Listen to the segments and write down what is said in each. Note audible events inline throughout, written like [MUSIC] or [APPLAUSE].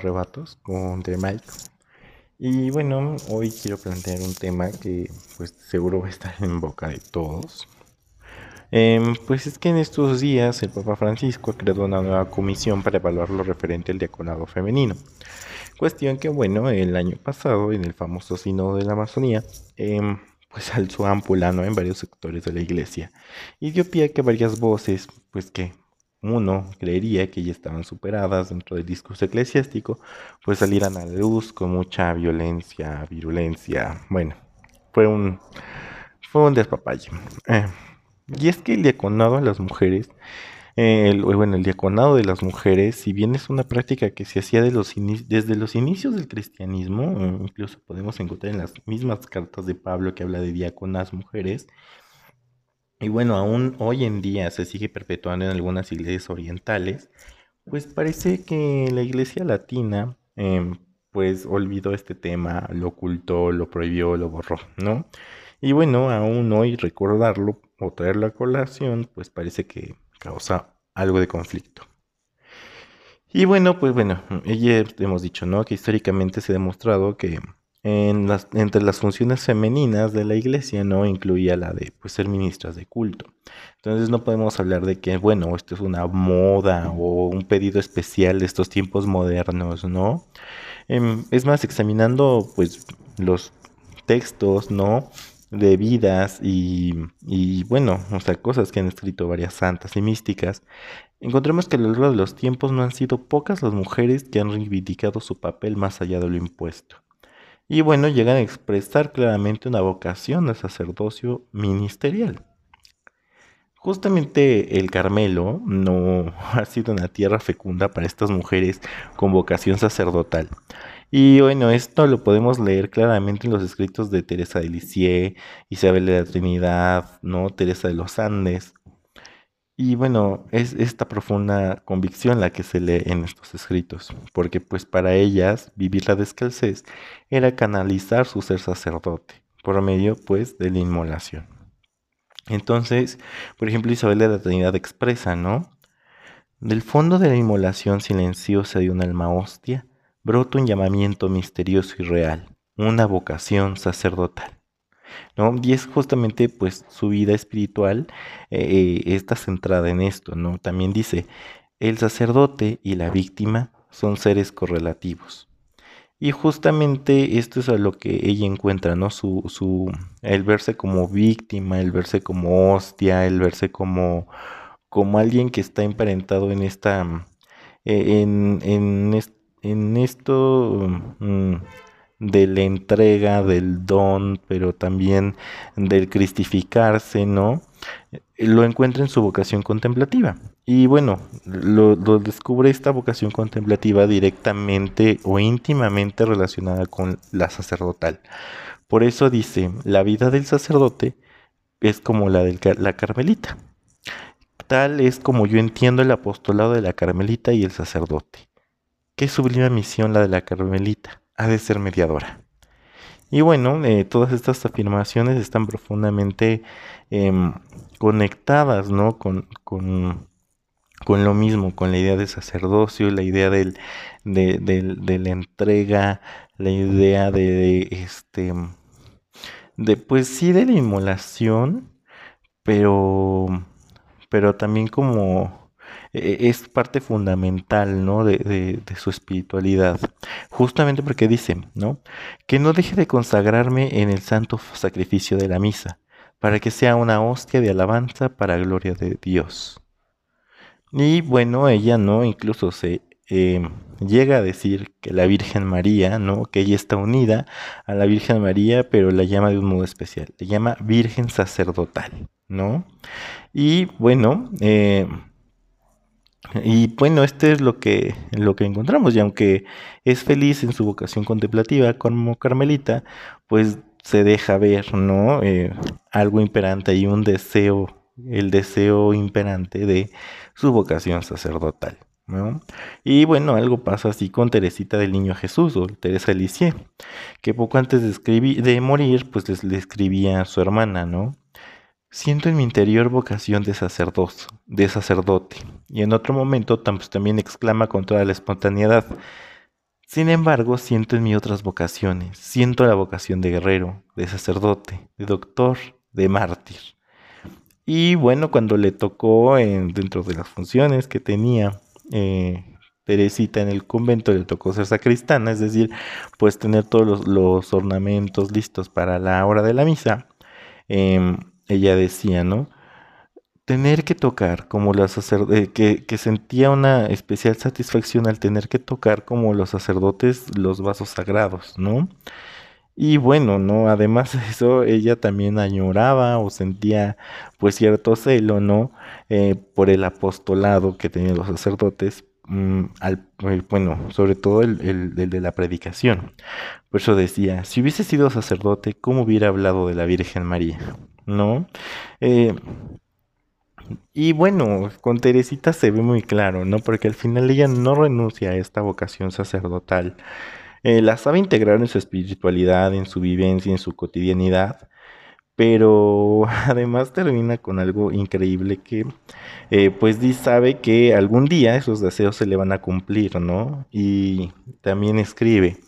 Arrebatos con The Mike. Y bueno, hoy quiero plantear un tema que pues seguro va a estar en boca de todos. Em, pues es que en estos días el Papa Francisco ha creado una nueva comisión para evaluar lo referente al diaconado femenino. Cuestión que bueno, el año pasado en el famoso Sínodo de la Amazonía, em, pues alzó ámpula en varios sectores de la iglesia y dio pie a que varias voces, pues que uno creería que ya estaban superadas dentro del discurso eclesiástico, pues salieran a la luz con mucha violencia, virulencia. Bueno, fue un, fue un despapalle. Eh, y es que el diaconado a las mujeres, el, bueno, el diaconado de las mujeres, si bien es una práctica que se hacía de los desde los inicios del cristianismo, incluso podemos encontrar en las mismas cartas de Pablo que habla de diaconas mujeres, y bueno, aún hoy en día se sigue perpetuando en algunas iglesias orientales, pues parece que la iglesia latina em, pues olvidó este tema, lo ocultó, lo prohibió, lo borró, ¿no? Y bueno, aún hoy recordarlo o traerlo a colación, pues parece que causa algo de conflicto. Y bueno, pues bueno, ya hemos dicho, ¿no? Que históricamente se ha demostrado que en las, entre las funciones femeninas de la iglesia no incluía la de pues, ser ministras de culto. Entonces no podemos hablar de que, bueno, esto es una moda o un pedido especial de estos tiempos modernos, ¿no? Em, es más, examinando pues los textos, ¿no? de vidas y, y, bueno, o sea, cosas que han escrito varias santas y místicas, encontramos que a lo largo de los tiempos no han sido pocas las mujeres que han reivindicado su papel más allá de lo impuesto. Y bueno, llegan a expresar claramente una vocación al sacerdocio ministerial. Justamente el Carmelo no [LAUGHS] ha sido una tierra fecunda para estas mujeres con vocación sacerdotal. Y bueno, esto lo podemos leer claramente en los escritos de Teresa de Lisieux, Isabel de la Trinidad, ¿no? Teresa de los Andes, y bueno, es esta profunda convicción la que se lee en estos escritos, porque pues para ellas vivir la descalcez era canalizar su ser sacerdote, por medio pues de la inmolación. Entonces, por ejemplo, Isabel de la Trinidad expresa, ¿no? Del fondo de la inmolación silenciosa de un alma hostia, brota un llamamiento misterioso y real, una vocación sacerdotal. ¿No? Y es justamente pues su vida espiritual eh, está centrada en esto, ¿no? También dice, el sacerdote y la víctima son seres correlativos. Y justamente esto es a lo que ella encuentra, ¿no? Su, su, el verse como víctima, el verse como hostia, el verse como, como alguien que está emparentado en esta, eh, en, en, en esto, mm, de la entrega, del don, pero también del cristificarse, ¿no? Lo encuentra en su vocación contemplativa. Y bueno, lo, descubre esta vocación contemplativa directamente o íntimamente relacionada con la sacerdotal. Por eso dice, la vida del sacerdote es como la de la carmelita. Tal es como yo entiendo el apostolado de la carmelita y el sacerdote. Qué sublime misión la de la carmelita ha de ser mediadora. Y bueno, eh, todas estas afirmaciones están profundamente em, conectadas, ¿no? Con, con, con, lo mismo, con la idea de sacerdocio, la idea del, de, la entrega, la idea de, este, de, pues sí, de la inmolación, pero, pero también como es parte fundamental, ¿no? De, de, su espiritualidad. Justamente porque dice, ¿no? Que no deje de consagrarme en el santo sacrificio de la misa, para que sea una hostia de alabanza para gloria de Dios. Y bueno, ella, ¿no? Incluso se em, llega a decir que la Virgen María, ¿no? Que ella está unida a la Virgen María, pero la llama de un modo especial. Le llama Virgen sacerdotal, ¿no? Y bueno, eh, y bueno, este es lo que, lo que encontramos. Y aunque es feliz en su vocación contemplativa como Carmelita, pues se deja ver, ¿no? Eh, algo imperante y un deseo, el deseo imperante de su vocación sacerdotal. ¿no? Y bueno, algo pasa así con Teresita del Niño Jesús o Teresa Lisieux, que poco antes de, escribir, de morir, pues le escribía a su hermana, ¿no? Siento en mi interior vocación de sacerdote, y en otro momento pues, también exclama con toda la espontaneidad. Sin embargo, siento en mí otras vocaciones. Siento la vocación de guerrero, de sacerdote, de doctor, de mártir. Y bueno, cuando le tocó en, dentro de las funciones que tenía eh, Teresita en el convento, le tocó ser sacristana, es decir, pues tener todos los, ornamentos listos para la hora de la misa. Em, ella decía, ¿no? Tener que tocar como los sacerdotes, que, que, sentía una especial satisfacción al tener que tocar como los sacerdotes los vasos sagrados, ¿no? Y bueno, ¿no? Además de eso, ella también añoraba o sentía pues cierto celo, ¿no? Eh, por el apostolado que tenían los sacerdotes, mm, al, eh, bueno, sobre todo el, el, de la predicación. Por eso decía, si hubiese sido sacerdote, ¿cómo hubiera hablado de la Virgen María? ¿No? Eh, y bueno, con Teresita se ve muy claro, ¿no? Porque al final ella no renuncia a esta vocación sacerdotal. Eh, la sabe integrar en su espiritualidad, en su vivencia, en su cotidianidad, pero [LAUGHS] además termina con algo increíble que, eh, pues, sabe que algún día esos deseos se le van a cumplir, ¿no? Y también escribe,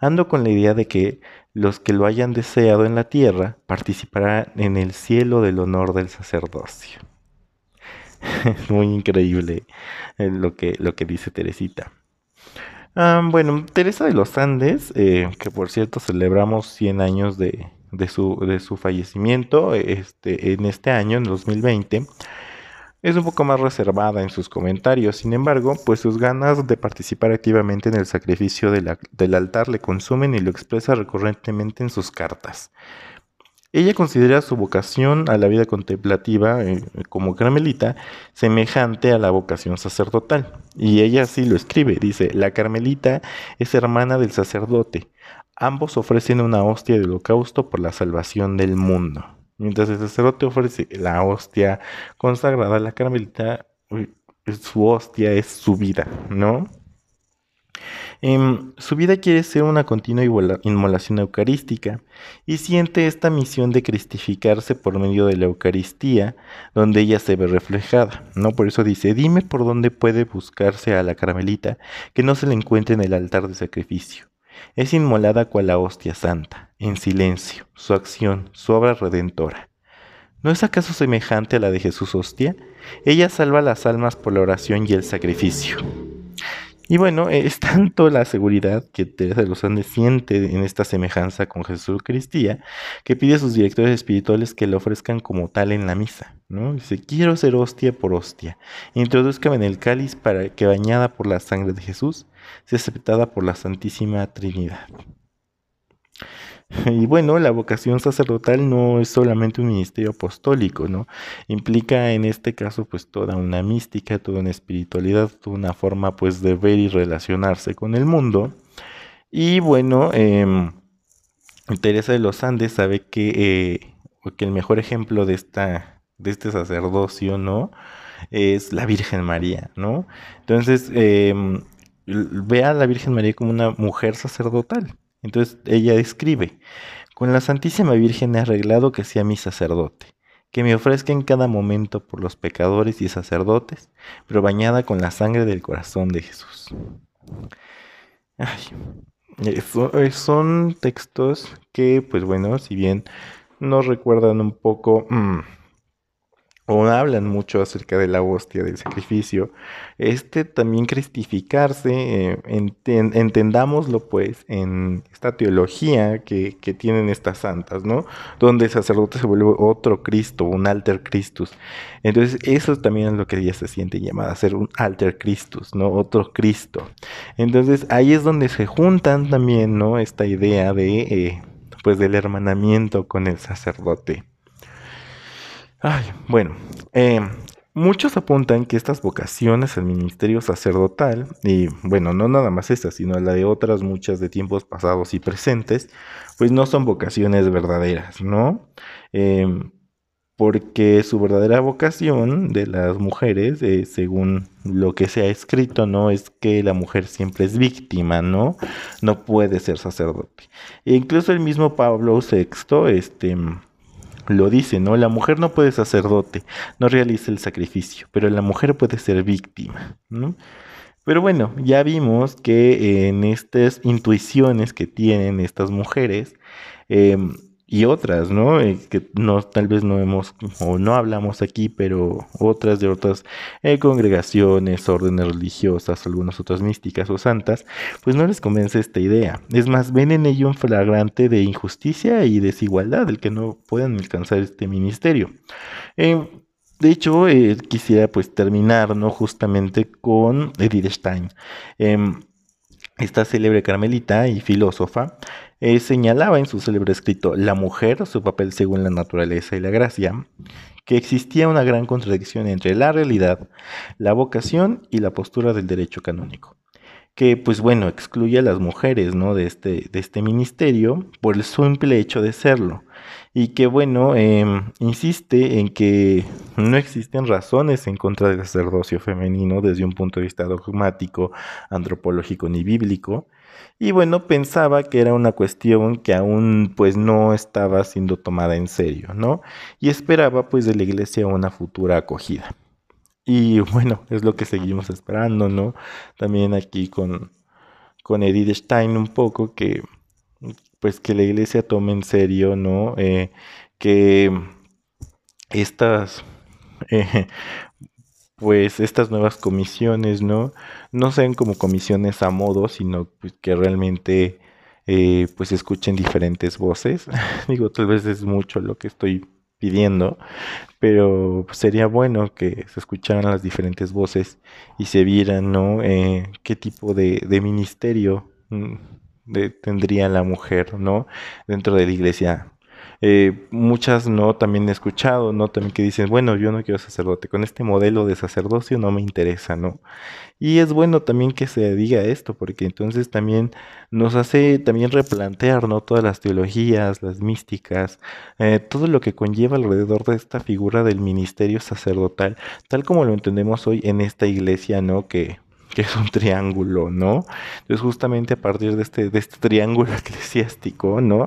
ando con la idea de que los que lo hayan deseado en la tierra participarán en el cielo del honor del sacerdocio. es [LAUGHS] muy increíble eh, lo que, lo que dice Teresita. Ah, bueno, Teresa de los Andes, eh, que por cierto celebramos 100 años de, de, su, de su fallecimiento este, en este año, en 2020, es un poco más reservada en sus comentarios, sin embargo, pues sus ganas de participar activamente en el sacrificio del altar le consumen y lo expresa recurrentemente en sus cartas. Ella considera su vocación a la vida contemplativa eh, como carmelita semejante a la vocación sacerdotal. Y ella así lo escribe, dice, la carmelita es hermana del sacerdote. Ambos ofrecen una hostia de holocausto por la salvación del mundo. Mientras el sacerdote ofrece la hostia consagrada, la carmelita, su hostia es su vida, ¿no? Em, su vida quiere ser una continua inmolación eucarística y siente esta misión de cristificarse por medio de la Eucaristía, donde ella se ve reflejada, ¿no? Por eso dice, dime por dónde puede buscarse a la carmelita que no se le encuentre en el altar de sacrificio. Es inmolada cual la hostia santa, en silencio, su acción, su obra redentora. ¿No es acaso semejante a la de Jesús hostia? Ella salva las almas por la oración y el sacrificio. Y bueno, es tanto la seguridad que Teresa de los Andes siente en esta semejanza con Jesús Cristía que pide a sus directores espirituales que le ofrezcan como tal en la misa. ¿no? Dice, quiero ser hostia por hostia. Introduzcame en el cáliz para que bañada por la sangre de Jesús sea aceptada por la Santísima Trinidad. [LAUGHS] Y bueno, la vocación sacerdotal no es solamente un ministerio apostólico, ¿no? Implica en este caso pues toda una mística, toda una espiritualidad, toda una forma pues de ver y relacionarse con el mundo. Y bueno, em, Teresa de los Andes sabe que, eh, que el mejor ejemplo de, esta, de este sacerdocio, ¿no? Es la Virgen María, ¿no? Entonces, em, ve a la Virgen María como una mujer sacerdotal. Entonces ella escribe, con la Santísima Virgen he arreglado que sea mi sacerdote, que me ofrezca en cada momento por los pecadores y sacerdotes, pero bañada con la sangre del corazón de Jesús. son textos que, pues bueno, si bien nos recuerdan un poco... Mm, o hablan mucho acerca de la hostia del sacrificio, este también cristificarse, eh, entendámoslo pues en esta teología que, que, tienen estas santas, ¿no? Donde el sacerdote se vuelve otro Cristo, un alter Christus. Entonces eso también es lo que ella se siente llamada, a ser un alter Christus, ¿no? Otro Cristo. Entonces ahí es donde se juntan también, ¿no? Esta idea de, eh, pues del hermanamiento con el sacerdote. Ay, bueno, eh, muchos apuntan que estas vocaciones al ministerio sacerdotal, y bueno, no nada más esta, sino la de otras muchas de tiempos pasados y presentes, pues no son vocaciones verdaderas, ¿no? Em, porque su verdadera vocación de las mujeres, eh, según lo que se ha escrito, no es que la mujer siempre es víctima, ¿no? No puede ser sacerdote. E incluso el mismo Pablo VI, este lo dice, ¿no? La mujer no puede sacerdote, no realiza el sacrificio, pero la mujer puede ser víctima, ¿no? Pero bueno, ya vimos que en estas intuiciones que tienen estas mujeres, eh, y otras, ¿no? Eh, que no, tal vez no hemos o no hablamos aquí, pero otras de otras eh, congregaciones, órdenes religiosas, algunas otras místicas o santas, pues no les convence esta idea. Es más, ven en ello un flagrante de injusticia y desigualdad, el que no puedan alcanzar este ministerio. Eh, de hecho, quisiera pues terminar, ¿no? Justamente con Edith Stein. Esta célebre carmelita y filósofa eh, señalaba en su célebre escrito La mujer, su papel según la naturaleza y la gracia, que existía una gran contradicción entre la realidad, la vocación y la postura del derecho canónico que pues bueno, excluye a las mujeres, ¿no? De este, de este ministerio por el simple hecho de serlo. Y que bueno, em, insiste en que no existen razones en contra del sacerdocio femenino desde un punto de vista dogmático, antropológico ni bíblico. Y bueno, pensaba que era una cuestión que aún pues no estaba siendo tomada en serio, ¿no? Y esperaba pues de la iglesia una futura acogida. Y bueno, es lo que seguimos esperando, ¿no? También aquí con, con Edith Stein un poco que pues que la iglesia tome en serio, ¿no? Eh, que estas eh, pues estas nuevas comisiones, ¿no? No sean como comisiones a modo, sino pues, que realmente eh, pues escuchen diferentes voces. [LAUGHS] Digo, tal vez es mucho lo que estoy pidiendo, pero sería bueno que se escucharan las diferentes voces y se vieran, ¿no? Eh, qué tipo de, ministerio mm, tendría la mujer, ¿no? Dentro de la iglesia eh, muchas no también he escuchado, ¿no? También que dicen, bueno, yo no quiero sacerdote, con este modelo de sacerdocio no me interesa, ¿no? Y es bueno también que se diga esto, porque entonces también nos hace también replantear, ¿no? Todas las teologías, las místicas, eh, todo lo que conlleva alrededor de esta figura del ministerio sacerdotal, tal como lo entendemos hoy en esta iglesia, ¿no? Que que es un triángulo, ¿no? Entonces justamente a partir de este, de este triángulo [LAUGHS] eclesiástico, ¿no?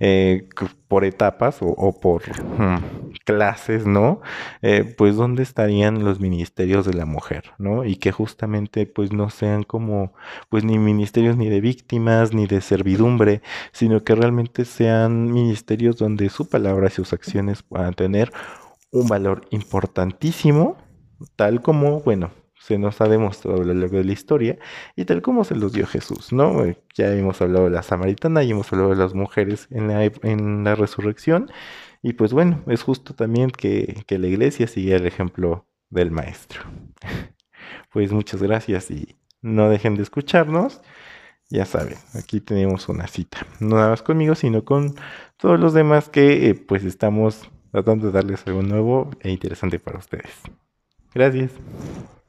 Eh, por etapas o, por hmm, clases, ¿no? Eh, pues dónde estarían los ministerios de la mujer, ¿no? Y que justamente pues no sean como pues ni ministerios ni de víctimas ni de servidumbre, sino que realmente sean ministerios donde su palabra y sus acciones puedan tener un valor importantísimo, tal como, bueno, se nos ha demostrado a lo largo de la historia y tal como se los dio Jesús, ¿no? Eh, ya hemos hablado de la samaritana y hemos hablado de las mujeres en la, resurrección y pues bueno, es justo también que, que la iglesia siga el ejemplo del maestro. [LAUGHS] Pues muchas gracias y no dejen de escucharnos. Ya saben, aquí tenemos una cita. No nada más conmigo, sino con todos los demás que eh, pues estamos tratando de darles algo nuevo e interesante para ustedes. Gracias.